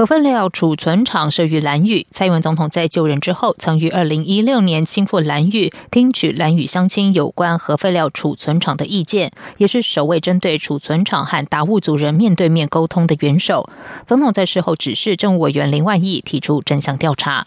核废料储存厂设于蓝屿，蔡英文总统在就任之后，曾于二零一六年亲赴蓝屿，听取蓝屿乡亲有关核废料储存厂的意见，也是首位针对储存厂和达悟族人面对面沟通的元首。总统在事后指示政务委员林万亿提出真相调查。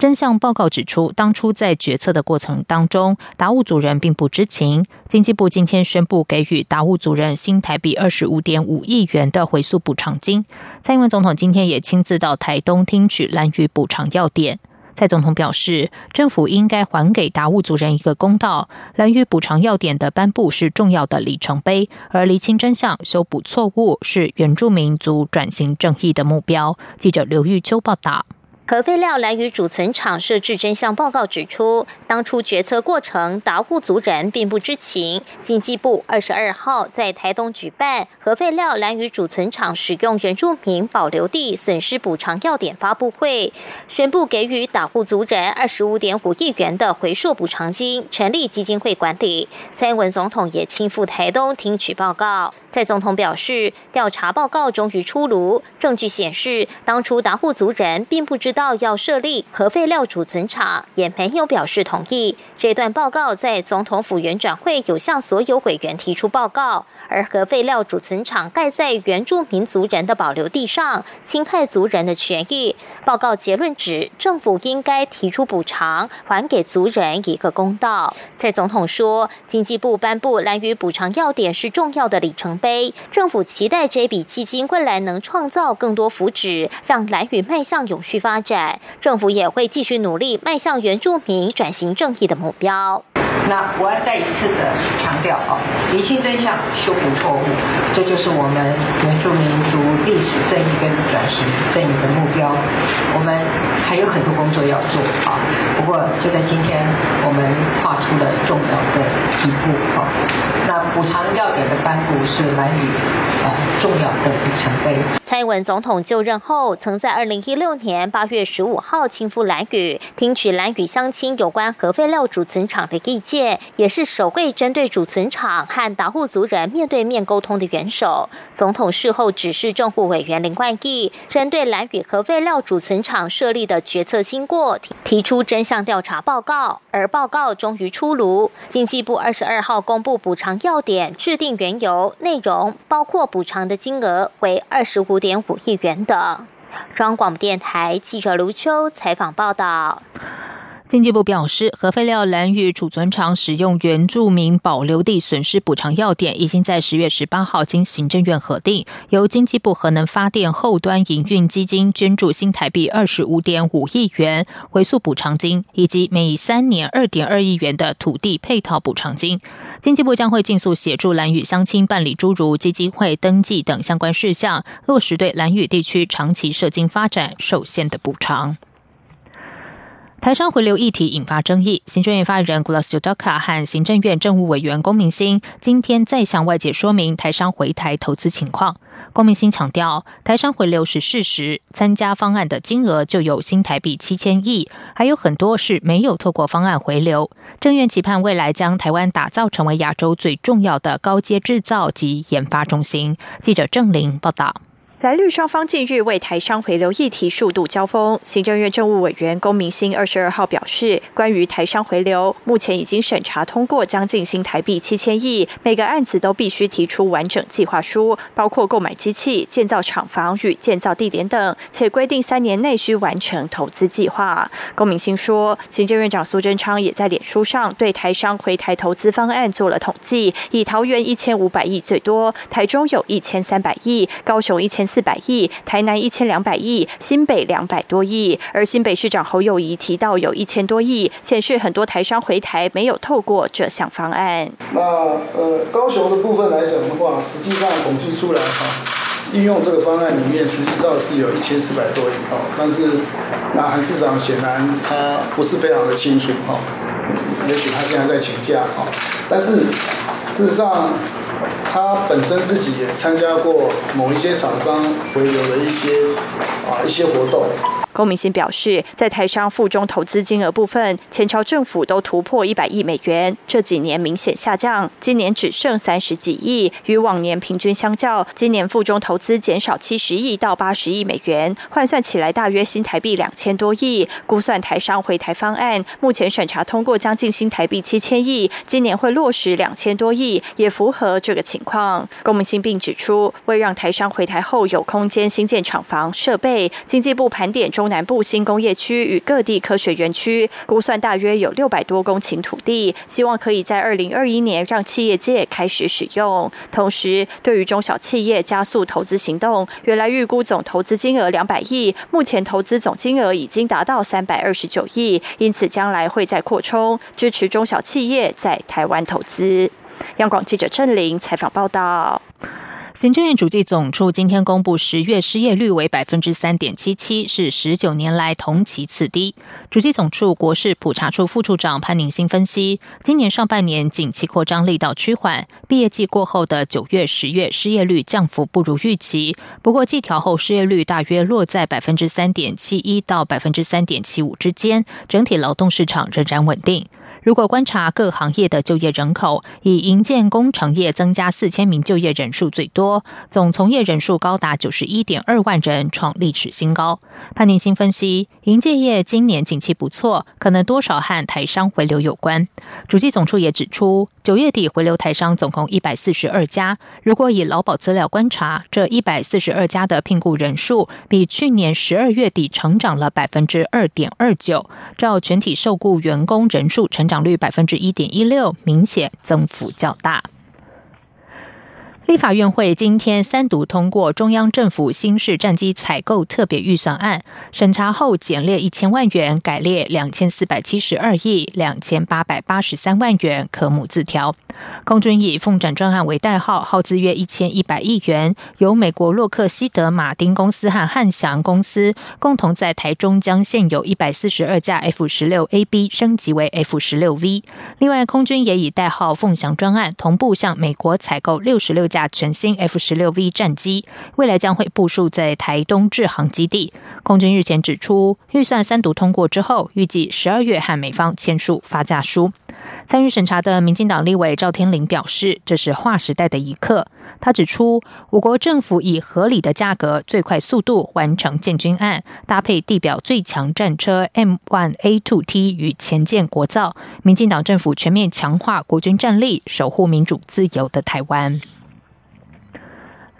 真相报告指出，当初在决策的过程当中，达悟族人并不知情。经济部今天宣布给予达悟族人新台币二十五点五亿元的回溯补偿金。蔡英文总统今天也亲自到台东听取蓝屿补偿要点。蔡总统表示，政府应该还给达悟族人一个公道。蓝屿补偿要点的颁布是重要的里程碑，而厘清真相、修补错误是原住民族转型正义的目标。记者刘玉秋报道。核废料蓝屿储存厂设置真相报告指出，当初决策过程达悟族人并不知情。经济部二十二号在台东举办核废料蓝屿储存厂使用原住民保留地损失补偿要点发布会，宣布给予达悟族人二十五点五亿元的回溯补偿金，成立基金会管理。蔡文总统也亲赴台东听取报告。蔡总统表示，调查报告终于出炉，证据显示，当初达悟族人并不知道。到要设立核废料储存厂，也没有表示同意。这段报告在总统府原转会有向所有委员提出报告，而核废料储存厂盖在原住民族人的保留地上，侵害族人的权益。报告结论指，政府应该提出补偿，还给族人一个公道。蔡总统说，经济部颁布蓝屿补偿要点是重要的里程碑，政府期待这笔基金未来能创造更多福祉，让蓝屿迈向永续发展。政府也会继续努力，迈向原住民转型正义的目标。那我要再一次的强调啊，厘清真相，修补错误，这就是我们原住民族历史正义跟转型正义的目标。我们还有很多工作要做啊，不过就在今天，我们画出了重要的一步啊。那补偿要点的颁布是蓝屿啊重要的里程碑。蔡英文总统就任后，曾在二零一六年八月十五号亲赴蓝屿，听取蓝屿乡亲有关核废料储存厂的意见，界也是首位针对储存厂和达户族人面对面沟通的元首。总统事后指示政府委员林冠毅，针对蓝屿核废料储存厂设立的决策经过，提出真相调查报告。而报告终于出炉，经济部二十二号公布补偿。要点制定缘由，内容包括补偿的金额为二十五点五亿元等。中央广播电台记者卢秋采访报道。经济部表示，核废料蓝屿储存厂使用原住民保留地损失补偿要点，已经在十月十八号经行政院核定，由经济部核能发电后端营运基金捐助新台币二十五点五亿元回溯补偿金，以及每三年二点二亿元的土地配套补偿金。经济部将会尽速协助蓝屿乡亲办理诸如基金会登记等相关事项，落实对蓝屿地区长期社经发展受限的补偿。台商回流议题引发争议，行政院发言人 Gulasu Doka 和行政院政务委员龚明鑫今天再向外界说明台商回台投资情况。龚明鑫强调，台商回流是事实，参加方案的金额就有新台币七千亿，还有很多是没有透过方案回流。政院期盼未来将台湾打造成为亚洲最重要的高阶制造及研发中心。记者郑玲报道。蓝绿双方近日为台商回流议题数度交锋。行政院政务委员龚明鑫二十二号表示，关于台商回流，目前已经审查通过将近新台币七千亿，每个案子都必须提出完整计划书，包括购买机器、建造厂房与建造地点等，且规定三年内需完成投资计划。龚明鑫说，行政院长苏贞昌也在脸书上对台商回台投资方案做了统计，以桃园一千五百亿最多，台中有一千三百亿，高雄一千。四百亿，台南一千两百亿，新北两百多亿，而新北市长侯友谊提到有一千多亿，显示很多台商回台没有透过这项方案。那呃，高雄的部分来讲的话，实际上统计出来哈，应用这个方案里面，实际上是有一千四百多亿哈，但是那韩市长显然他不是非常的清楚哈，也许他现在在请假哈。但是事实上，他本身自己也参加过某一些厂商回流的一些啊一些活动。龚明鑫表示，在台商附中投资金额部分，前朝政府都突破一百亿美元，这几年明显下降，今年只剩三十几亿，与往年平均相较，今年附中投资减少七十亿到八十亿美元，换算起来大约新台币两千多亿。估算台商回台方案，目前审查通过将近新台币七千亿，今年会落实两千多亿，也符合这个情况。龚明鑫并指出，为让台商回台后有空间新建厂房设备，经济部盘点。中中南部新工业区与各地科学园区估算大约有六百多公顷土地，希望可以在二零二一年让企业界开始使用。同时，对于中小企业加速投资行动，原来预估总投资金额两百亿，目前投资总金额已经达到三百二十九亿，因此将来会再扩充，支持中小企业在台湾投资。央广记者郑玲采访报道。行政院主计总处今天公布十月失业率为百分之三点七七，是十九年来同期次低。主计总处国事普查处副处长潘宁新分析，今年上半年景气扩张力道趋缓，毕业季过后的九月、十月失业率降幅不如预期。不过季调后失业率大约落在百分之三点七一到百分之三点七五之间，整体劳动市场仍然稳定。如果观察各行业的就业人口，以营建工程业增加四千名就业人数最多，总从业人数高达九十一点二万人，创历史新高。潘宁新分析，营建业今年景气不错，可能多少和台商回流有关。主计总处也指出，九月底回流台商总共一百四十二家。如果以劳保资料观察，这一百四十二家的聘雇人数比去年十二月底成长了百分之二点二九，照全体受雇员工人数成。涨率百分之一点一六，明显增幅较大。立法院会今天三读通过中央政府新式战机采购特别预算案，审查后减列一千万元，改列两千四百七十二亿两千八百八十三万元，科目字条。空军以“凤展专案”为代号，耗资约一千一百亿元，由美国洛克希德马丁公司和汉翔公司共同在台中将现有一百四十二架 F 十六 A B 升级为 F 十六 V。另外，空军也以代号“凤翔专案”同步向美国采购六十六架。全新 F 十六 V 战机未来将会部署在台东制航基地。空军日前指出，预算三读通过之后，预计十二月和美方签署发价书。参与审查的民进党立委赵天麟表示，这是划时代的一刻。他指出，我国政府以合理的价格、最快速度完成建军案，搭配地表最强战车 M1A2T 与前建国造，民进党政府全面强化国军战力，守护民主自由的台湾。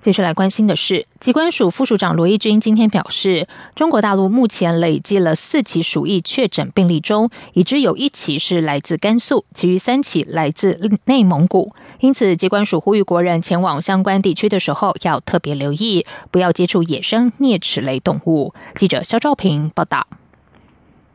接下来关心的是，机关署副署长罗义军今天表示，中国大陆目前累计了四起鼠疫确诊病例中，已知有一起是来自甘肃，其余三起来自内蒙古。因此，机关署呼吁国人前往相关地区的时候，要特别留意，不要接触野生啮齿类动物。记者肖兆平报道。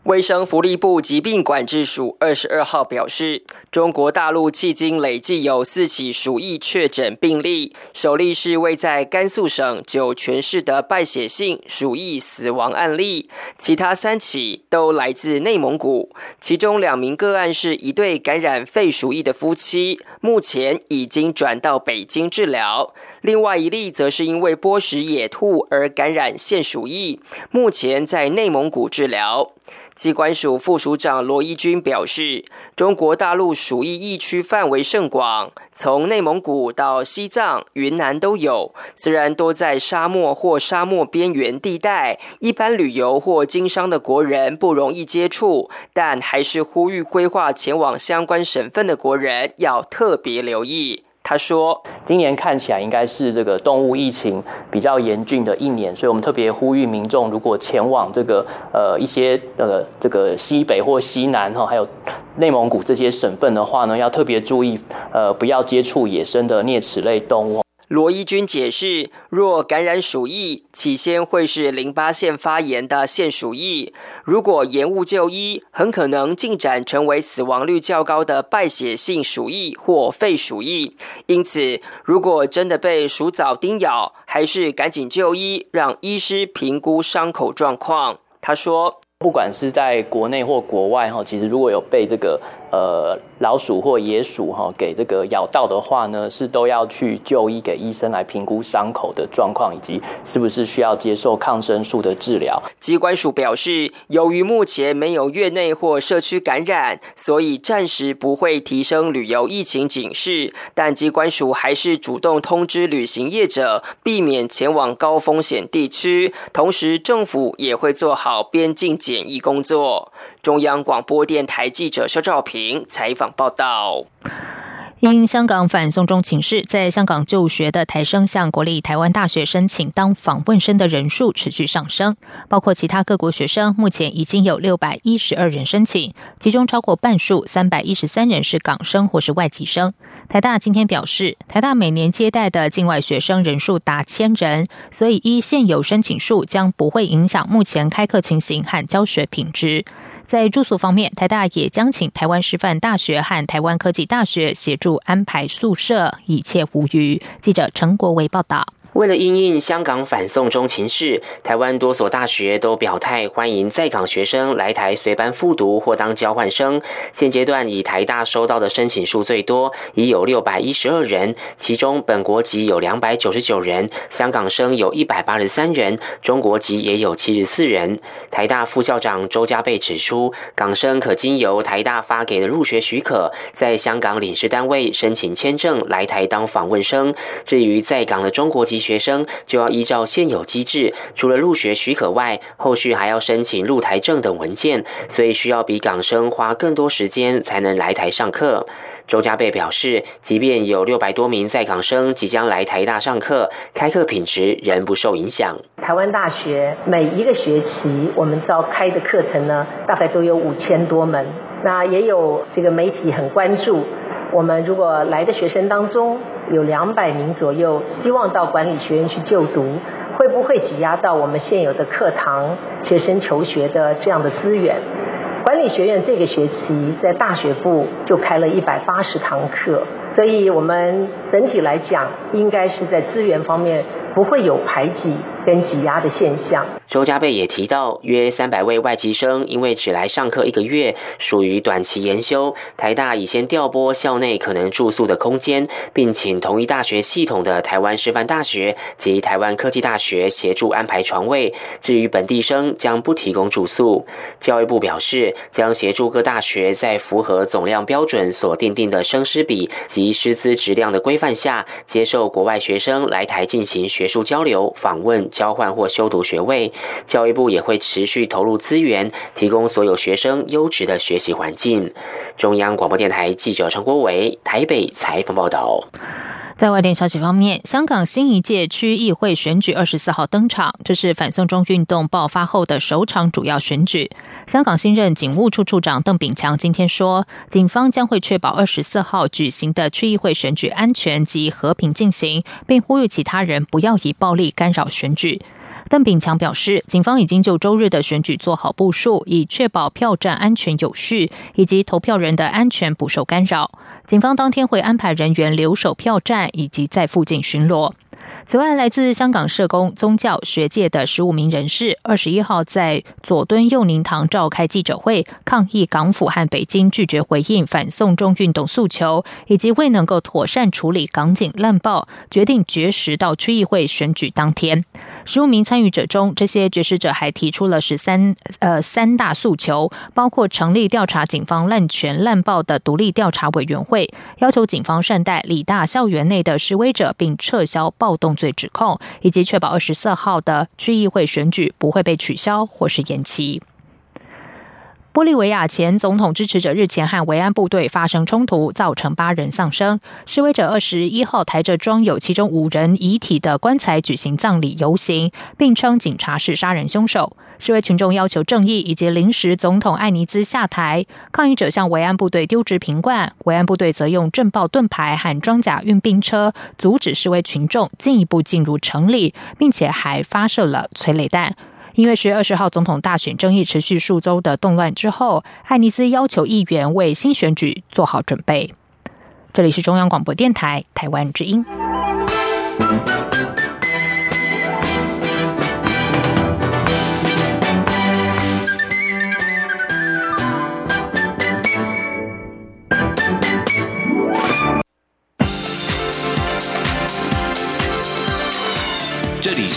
卫生福利部疾病管制署二十二号表示，中国大陆迄今累计有四起鼠疫确诊病例，首例是位在甘肃省酒泉市的败血性鼠疫死亡案例，其他三起都来自内蒙古，其中两名个案是一对感染肺鼠疫的夫妻，目前已经转到北京治疗；另外一例则是因为剥食野兔而感染腺鼠疫，目前在内蒙古治疗。机关署副署长罗一军表示，中国大陆鼠疫疫区范围甚广，从内蒙古到西藏、云南都有。虽然多在沙漠或沙漠边缘地带，一般旅游或经商的国人不容易接触，但还是呼吁规划前往相关省份的国人要特别留意。他说：“今年看起来应该是这个动物疫情比较严峻的一年，所以我们特别呼吁民众，如果前往这个呃一些呃这个西北或西南哈，还有内蒙古这些省份的话呢，要特别注意，呃，不要接触野生的啮齿类动物。”罗一军解释，若感染鼠疫，起先会是淋巴腺发炎的腺鼠疫，如果延误就医，很可能进展成为死亡率较高的败血性鼠疫或肺鼠疫。因此，如果真的被鼠蚤叮咬，还是赶紧就医，让医师评估伤口状况。他说。不管是在国内或国外哈，其实如果有被这个呃老鼠或野鼠哈给这个咬到的话呢，是都要去就医给医生来评估伤口的状况以及是不是需要接受抗生素的治疗。机关署表示，由于目前没有院内或社区感染，所以暂时不会提升旅游疫情警示，但机关署还是主动通知旅行业者避免前往高风险地区，同时政府也会做好边境检疫工作。中央广播电台记者肖兆平采访报道。因香港反送中情势，在香港就学的台生向国立台湾大学申请当访问生的人数持续上升，包括其他各国学生，目前已经有六百一十二人申请，其中超过半数三百一十三人是港生或是外籍生。台大今天表示，台大每年接待的境外学生人数达千人，所以依现有申请数，将不会影响目前开课情形和教学品质。在住宿方面，台大也将请台湾师范大学和台湾科技大学协助安排宿舍，一切无虞。记者陈国维报道。为了应应香港反送中情势，台湾多所大学都表态欢迎在港学生来台随班复读或当交换生。现阶段以台大收到的申请数最多，已有六百一十二人，其中本国籍有两百九十九人，香港生有一百八十三人，中国籍也有七十四人。台大副校长周家贝指出，港生可经由台大发给的入学许可，在香港领事单位申请签证来台当访问生。至于在港的中国籍，学生就要依照现有机制，除了入学许可外，后续还要申请入台证等文件，所以需要比港生花更多时间才能来台上课。周家贝表示，即便有六百多名在港生即将来台大上课，开课品质仍不受影响。台湾大学每一个学期我们召开的课程呢，大概都有五千多门。那也有这个媒体很关注，我们如果来的学生当中。有两百名左右，希望到管理学院去就读，会不会挤压到我们现有的课堂、学生求学的这样的资源？管理学院这个学期在大学部就开了一百八十堂课，所以我们整体来讲，应该是在资源方面不会有排挤。跟挤压的现象。周家贝也提到，约三百位外籍生因为只来上课一个月，属于短期研修。台大已先调拨校内可能住宿的空间，并请同一大学系统的台湾师范大学及台湾科技大学协助安排床位。至于本地生，将不提供住宿。教育部表示，将协助各大学在符合总量标准所定定的生师比及师资质量的规范下，接受国外学生来台进行学术交流、访问。交换或修读学位，教育部也会持续投入资源，提供所有学生优质的学习环境。中央广播电台记者陈国伟台北采访报道。在外电消息方面，香港新一届区议会选举二十四号登场，这是反送中运动爆发后的首场主要选举。香港新任警务处处长邓炳强今天说，警方将会确保二十四号举行的区议会选举安全及和平进行，并呼吁其他人不要以暴力干扰选举。邓炳强表示，警方已经就周日的选举做好部署，以确保票站安全有序，以及投票人的安全不受干扰。警方当天会安排人员留守票站，以及在附近巡逻。此外，来自香港社工、宗教、学界的十五名人士，二十一号在佐敦佑宁堂召开记者会，抗议港府和北京拒绝回应反送中运动诉求，以及未能够妥善处理港警滥报，决定绝食到区议会选举当天。十五名参与者中，这些绝食者还提出了十三呃三大诉求，包括成立调查警方滥权滥报的独立调查委员会，要求警方善待理大校园内的示威者，并撤销动罪指控，以及确保二十四号的区议会选举不会被取消或是延期。玻利维亚前总统支持者日前和维安部队发生冲突，造成八人丧生。示威者二十一号抬着装有其中五人遗体的棺材举行葬礼游行，并称警察是杀人凶手。示威群众要求正义以及临时总统艾尼兹下台。抗议者向维安部队丢掷瓶罐，维安部队则用震爆盾牌和装甲运兵车阻止示威群众进一步进入城里，并且还发射了催泪弹。因为十月二十号总统大选争议持续数周的动乱之后，艾尼斯要求议员为新选举做好准备。这里是中央广播电台台湾之音。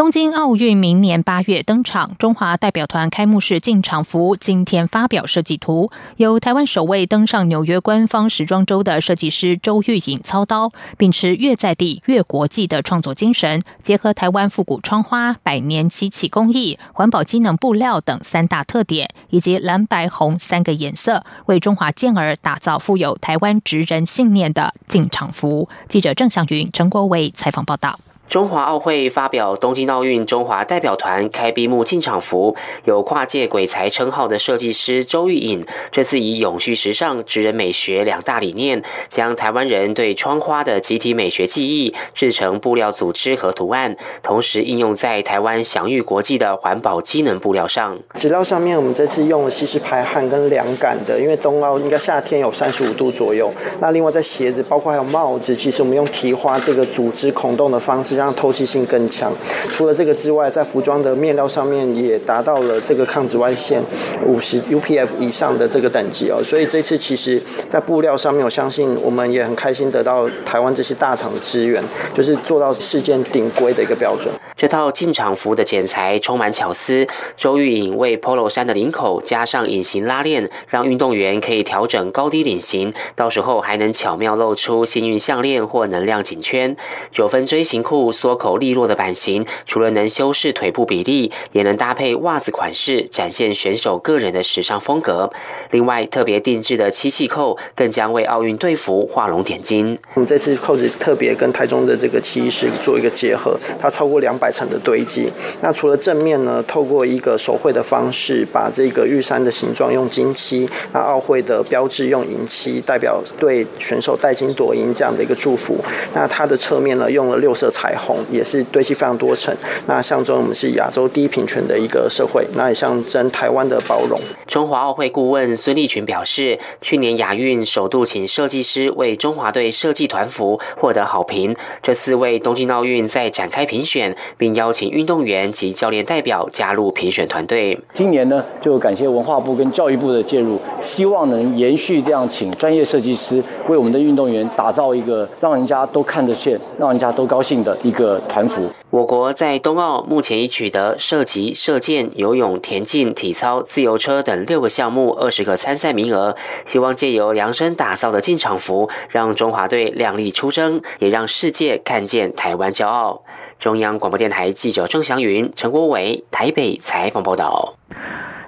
东京奥运明年八月登场，中华代表团开幕式进场服今天发表设计图，由台湾首位登上纽约官方时装周的设计师周玉颖操刀，秉持越在地越国际的创作精神，结合台湾复古窗花、百年漆器工艺、环保机能布料等三大特点，以及蓝白红三个颜色，为中华健儿打造富有台湾职人信念的进场服。记者郑祥云、陈国伟采访报道。中华奥会发表东京奥运中华代表团开闭幕进场服，有跨界鬼才称号的设计师周玉颖，这次以永续时尚、职人美学两大理念，将台湾人对窗花的集体美学记忆制成布料组织和图案，同时应用在台湾享誉国际的环保机能布料上。纸料上面，我们这次用了吸湿排汗跟凉感的，因为冬奥应该夏天有三十五度左右。那另外在鞋子，包括还有帽子，其实我们用提花这个组织孔洞的方式。让透气性更强。除了这个之外，在服装的面料上面也达到了这个抗紫外线五十 UPF 以上的这个等级哦。所以这次其实，在布料上面，我相信我们也很开心得到台湾这些大厂的支援，就是做到世界顶规的一个标准。这套进场服的剪裁充满巧思，周玉颖为 Polo 衫的领口加上隐形拉链，让运动员可以调整高低领型，到时候还能巧妙露出幸运项链或能量颈圈。九分锥形裤。缩口利落的版型，除了能修饰腿部比例，也能搭配袜子款式，展现选手个人的时尚风格。另外，特别定制的漆器扣，更将为奥运队服画龙点睛。我们这次扣子特别跟台中的这个漆艺师做一个结合，它超过两百层的堆积。那除了正面呢，透过一个手绘的方式，把这个玉山的形状用金漆，那奥会的标志用银漆，代表对选手带金夺银这样的一个祝福。那它的侧面呢，用了六色彩。红也是堆积非常多层，那象征我们是亚洲第一平权的一个社会，那也象征台湾的包容。中华奥会顾问孙立群表示，去年亚运首度请设计师为中华队设计团服，获得好评。这次为东京奥运再展开评选，并邀请运动员及教练代表加入评选团队。今年呢，就感谢文化部跟教育部的介入，希望能延续这样，请专业设计师为我们的运动员打造一个让人家都看得见、让人家都高兴的。一个团服。我国在冬奥目前已取得射击、射箭、游泳、田径、体操、自由车等六个项目二十个参赛名额。希望借由量身打造的进场服，让中华队亮丽出征，也让世界看见台湾骄傲。中央广播电台记者郑祥云、陈国伟台北采访报道。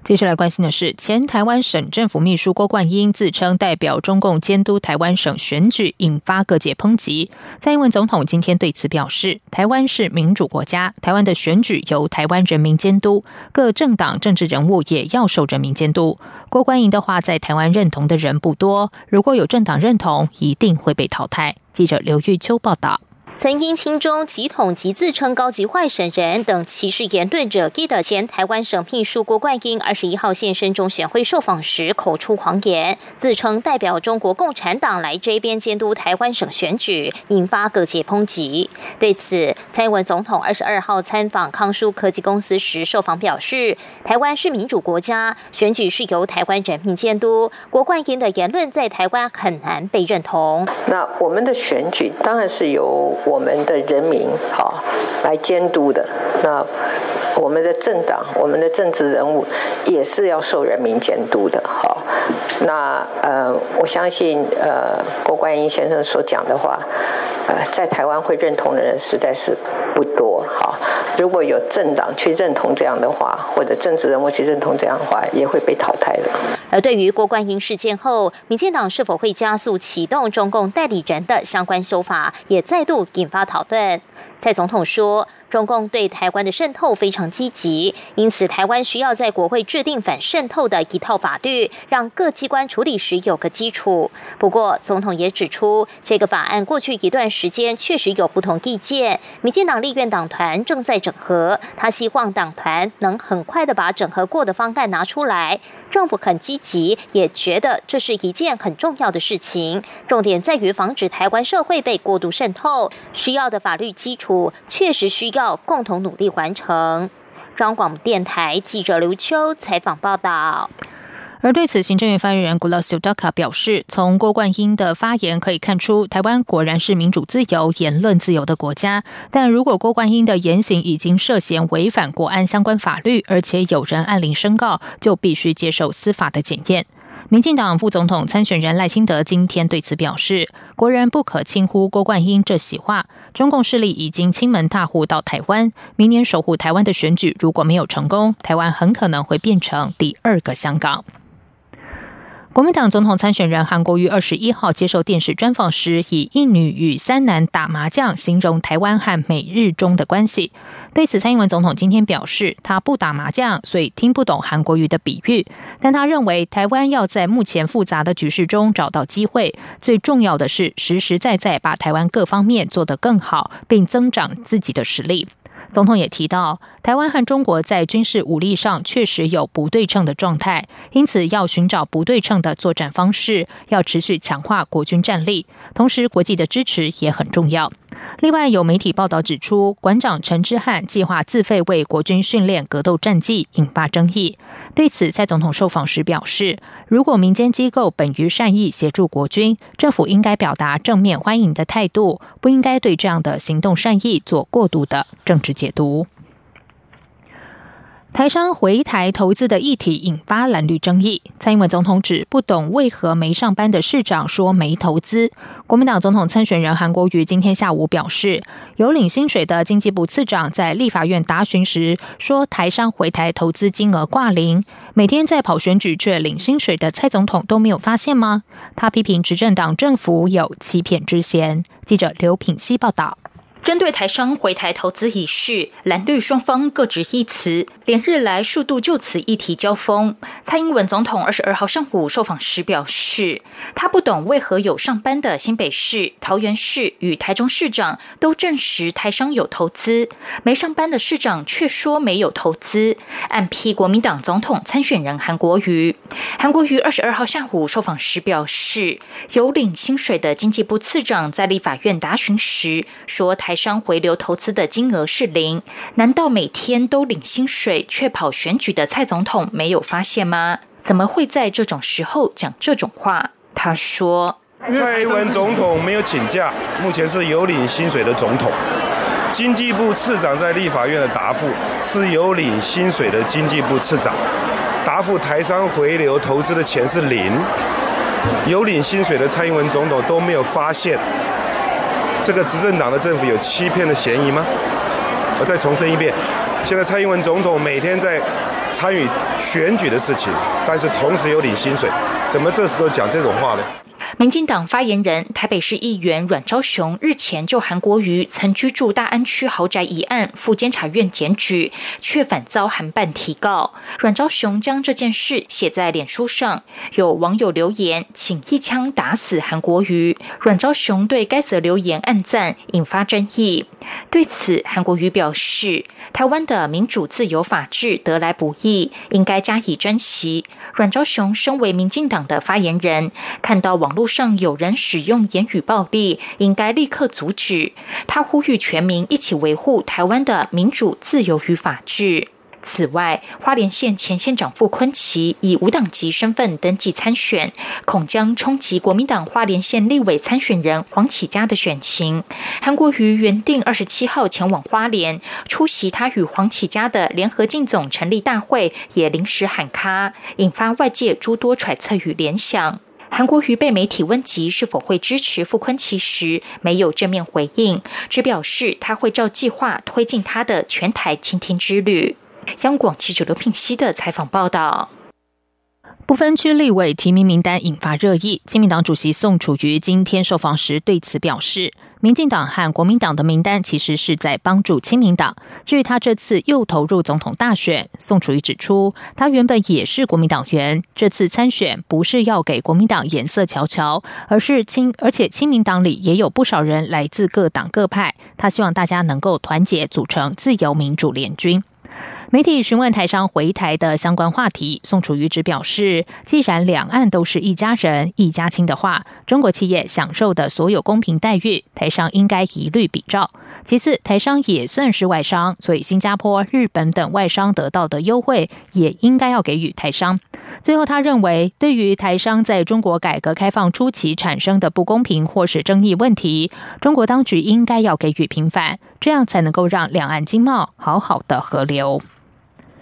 接下来关心的是，前台湾省政府秘书郭冠英自称代表中共监督台湾省选举，引发各界抨击。蔡英文总统今天对此表示，台湾是民主国家，台湾的选举由台湾人民监督，各政党政治人物也要受人民监督。郭冠英的话，在台湾认同的人不多，如果有政党认同，一定会被淘汰。记者刘玉秋报道。曾因亲中、极统及自称高级外省人等歧视言论者，记得前台湾省秘书郭冠英二十一号现身中选会受访时，口出狂言，自称代表中国共产党来这边监督台湾省选举，引发各界抨击。对此，蔡英文总统二十二号参访康舒科技公司时，受访表示，台湾是民主国家，选举是由台湾人民监督。郭冠英的言论在台湾很难被认同。那我们的选举当然是由。我们的人民好来监督的，那我们的政党、我们的政治人物也是要受人民监督的，好。那呃，我相信呃，郭冠英先生所讲的话，呃，在台湾会认同的人实在是不多，好。如果有政党去认同这样的话，或者政治人物去认同这样的话，也会被淘汰的。而对于郭冠英事件后，民进党是否会加速启动中共代理人的相关修法，也再度引发讨论。蔡总统说。中共对台湾的渗透非常积极，因此台湾需要在国会制定反渗透的一套法律，让各机关处理时有个基础。不过，总统也指出，这个法案过去一段时间确实有不同意见。民进党立院党团正在整合，他希望党团能很快的把整合过的方案拿出来。政府很积极，也觉得这是一件很重要的事情。重点在于防止台湾社会被过度渗透，需要的法律基础确实需要。要共同努力完成。中广电台记者刘秋采访报道。而对此，行政院发言人古拉修达卡表示，从郭冠英的发言可以看出，台湾果然是民主自由、言论自由的国家。但如果郭冠英的言行已经涉嫌违反国安相关法律，而且有人按铃申告，就必须接受司法的检验。民进党副总统参选人赖清德今天对此表示，国人不可轻忽郭冠英这席话。中共势力已经亲门踏户到台湾，明年守护台湾的选举如果没有成功，台湾很可能会变成第二个香港。国民党总统参选人韩国瑜二十一号接受电视专访时，以一女与三男打麻将形容台湾和美日中的关系。对此，蔡英文总统今天表示，他不打麻将，所以听不懂韩国瑜的比喻。但他认为，台湾要在目前复杂的局势中找到机会，最重要的是实实在在把台湾各方面做得更好，并增长自己的实力。总统也提到，台湾和中国在军事武力上确实有不对称的状态，因此要寻找不对称的作战方式，要持续强化国军战力，同时国际的支持也很重要。另外，有媒体报道指出，馆长陈之汉计划自费为国军训练格斗战技，引发争议。对此，在总统受访时表示，如果民间机构本于善意协助国军，政府应该表达正面欢迎的态度，不应该对这样的行动善意做过度的政治解读。台商回台投资的议题引发蓝绿争议。蔡英文总统指不懂为何没上班的市长说没投资。国民党总统参选人韩国瑜今天下午表示，有领薪水的经济部次长在立法院答询时说，台商回台投资金额挂零，每天在跑选举却领薪水的蔡总统都没有发现吗？他批评执政党政府有欺骗之嫌。记者刘品希报道。针对台商回台投资一事，蓝绿双方各执一词，连日来数度就此议题交锋。蔡英文总统二十二号上午受访时表示，他不懂为何有上班的新北市、桃园市与台中市长都证实台商有投资，没上班的市长却说没有投资，暗批国民党总统参选人韩国瑜。韩国瑜二十二号下午受访时表示，有领薪水的经济部次长在立法院答询时说台。台商回流投资的金额是零，难道每天都领薪水却跑选举的蔡总统没有发现吗？怎么会在这种时候讲这种话？他说：“蔡英文总统没有请假，目前是有领薪水的总统。经济部次长在立法院的答复是有领薪水的经济部次长答复台商回流投资的钱是零，有领薪水的蔡英文总统都没有发现。”这个执政党的政府有欺骗的嫌疑吗？我再重申一遍，现在蔡英文总统每天在参与选举的事情，但是同时有领薪水，怎么这时候讲这种话呢？民进党发言人、台北市议员阮昭雄日前就韩国瑜曾居住大安区豪宅一案赴监察院检举，却反遭韩办提告。阮昭雄将这件事写在脸书上，有网友留言请一枪打死韩国瑜。阮昭雄对该则留言暗赞，引发争议。对此，韩国瑜表示，台湾的民主、自由、法治得来不易，应该加以珍惜。阮昭雄身为民进党的发言人，看到网络上有人使用言语暴力，应该立刻阻止。他呼吁全民一起维护台湾的民主、自由与法治。此外，花莲县前县长傅昆奇以无党籍身份登记参选，恐将冲击国民党花莲县立委参选人黄启嘉的选情。韩国瑜原定二十七号前往花莲出席他与黄启嘉的联合进总成立大会，也临时喊卡，引发外界诸多揣测与联想。韩国瑜被媒体问及是否会支持傅昆奇时，没有正面回应，只表示他会照计划推进他的全台倾听之旅。央广记者刘品熙的采访报道：不分区立委提名名单引发热议。亲民党主席宋楚瑜今天受访时对此表示，民进党和国民党的名单其实是在帮助亲民党。至于他这次又投入总统大选，宋楚瑜指出，他原本也是国民党员，这次参选不是要给国民党颜色瞧瞧，而是亲，而且亲民党里也有不少人来自各党各派，他希望大家能够团结组成自由民主联军。媒体询问台商回台的相关话题，宋楚瑜只表示，既然两岸都是一家人、一家亲的话，中国企业享受的所有公平待遇，台商应该一律比照。其次，台商也算是外商，所以新加坡、日本等外商得到的优惠，也应该要给予台商。最后，他认为，对于台商在中国改革开放初期产生的不公平或是争议问题，中国当局应该要给予平反，这样才能够让两岸经贸好好的合流。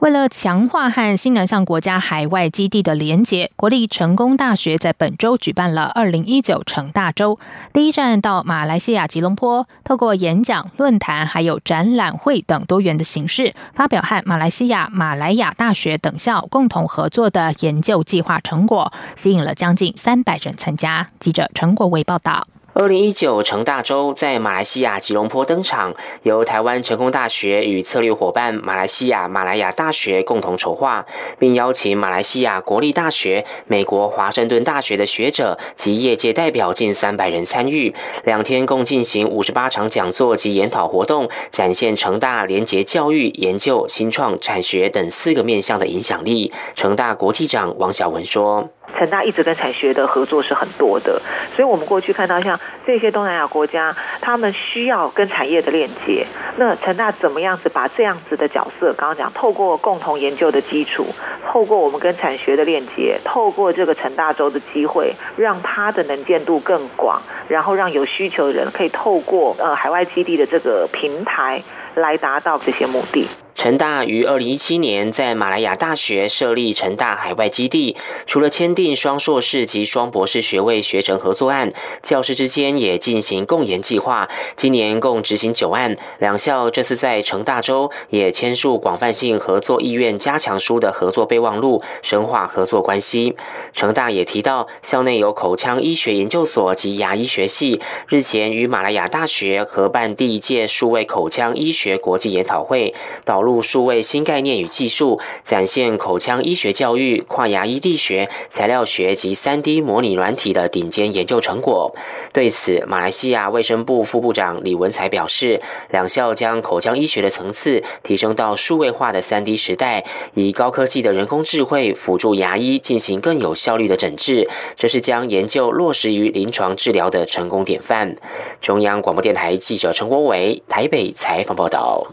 为了强化和新南向国家海外基地的连结，国立成功大学在本周举办了二零一九成大周第一站到马来西亚吉隆坡，透过演讲、论坛还有展览会等多元的形式，发表和马来西亚马来亚大学等校共同合作的研究计划成果，吸引了将近三百人参加。记者陈国伟报道。二零一九成大洲在马来西亚吉隆坡登场，由台湾成功大学与策略伙伴马来西亚马来亚大学共同筹划，并邀请马来西亚国立大学、美国华盛顿大学的学者及业界代表近三百人参与。两天共进行五十八场讲座及研讨活动，展现成大联结教育、研究、新创、产学等四个面向的影响力。成大国际长王小文说。成大一直跟产学的合作是很多的，所以我们过去看到像这些东南亚国家，他们需要跟产业的链接。那成大怎么样子把这样子的角色，刚刚讲，透过共同研究的基础，透过我们跟产学的链接，透过这个成大洲的机会，让它的能见度更广，然后让有需求的人可以透过呃海外基地的这个平台来达到这些目的。成大于二零一七年在马来亚大学设立成大海外基地，除了签订双硕士及双博士学位学程合作案，教师之间也进行共研计划。今年共执行九案，两校这次在成大州也签署广泛性合作意愿加强书的合作备忘录，深化合作关系。成大也提到，校内有口腔医学研究所及牙医学系，日前与马来亚大学合办第一届数位口腔医学国际研讨会，导入。入数位新概念与技术，展现口腔医学教育、跨牙医力学、材料学及三 D 模拟软体的顶尖研究成果。对此，马来西亚卫生部副部长李文才表示，两校将口腔医学的层次提升到数位化的三 D 时代，以高科技的人工智慧辅助牙医进行更有效率的诊治，这是将研究落实于临床治疗的成功典范。中央广播电台记者陈国伟台北采访报道。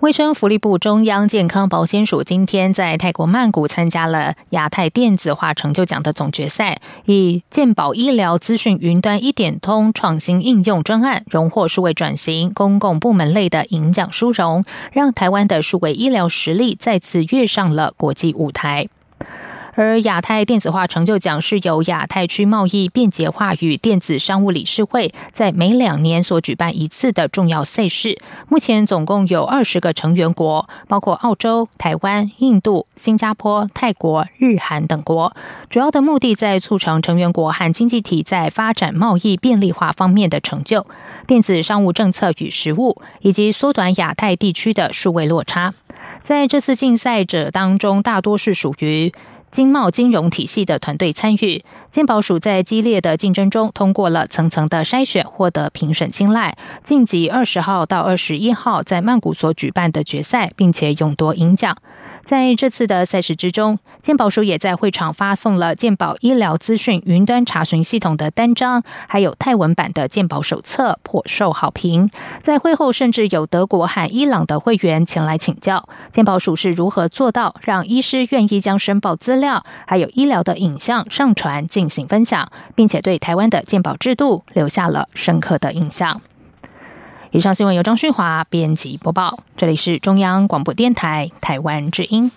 卫生福利部中央健康保险署今天在泰国曼谷参加了亚太电子化成就奖的总决赛，以健保医疗资讯云端一点通创新应用专案荣获数位转型公共部门类的银奖殊荣，让台湾的数位医疗实力再次跃上了国际舞台。而亚太电子化成就奖是由亚太区贸易便捷化与电子商务理事会在每两年所举办一次的重要赛事。目前总共有二十个成员国，包括澳洲、台湾、印度、新加坡、泰国、日韩等国。主要的目的在促成成员国和经济体在发展贸易便利化方面的成就、电子商务政策与实务，以及缩短亚太地区的数位落差。在这次竞赛者当中，大多是属于。经贸金融体系的团队参与，健保署在激烈的竞争中通过了层层的筛选，获得评审青睐，晋级二十号到二十一号在曼谷所举办的决赛，并且勇夺银奖。在这次的赛事之中，健保署也在会场发送了健保医疗资讯云端查询系统的单张，还有泰文版的健保手册，颇受好评。在会后，甚至有德国和伊朗的会员前来请教，健保署是如何做到让医师愿意将申报资料还有医疗的影像上传进行分享，并且对台湾的鉴宝制度留下了深刻的印象。以上新闻由张旭华编辑播报，这里是中央广播电台台湾之音。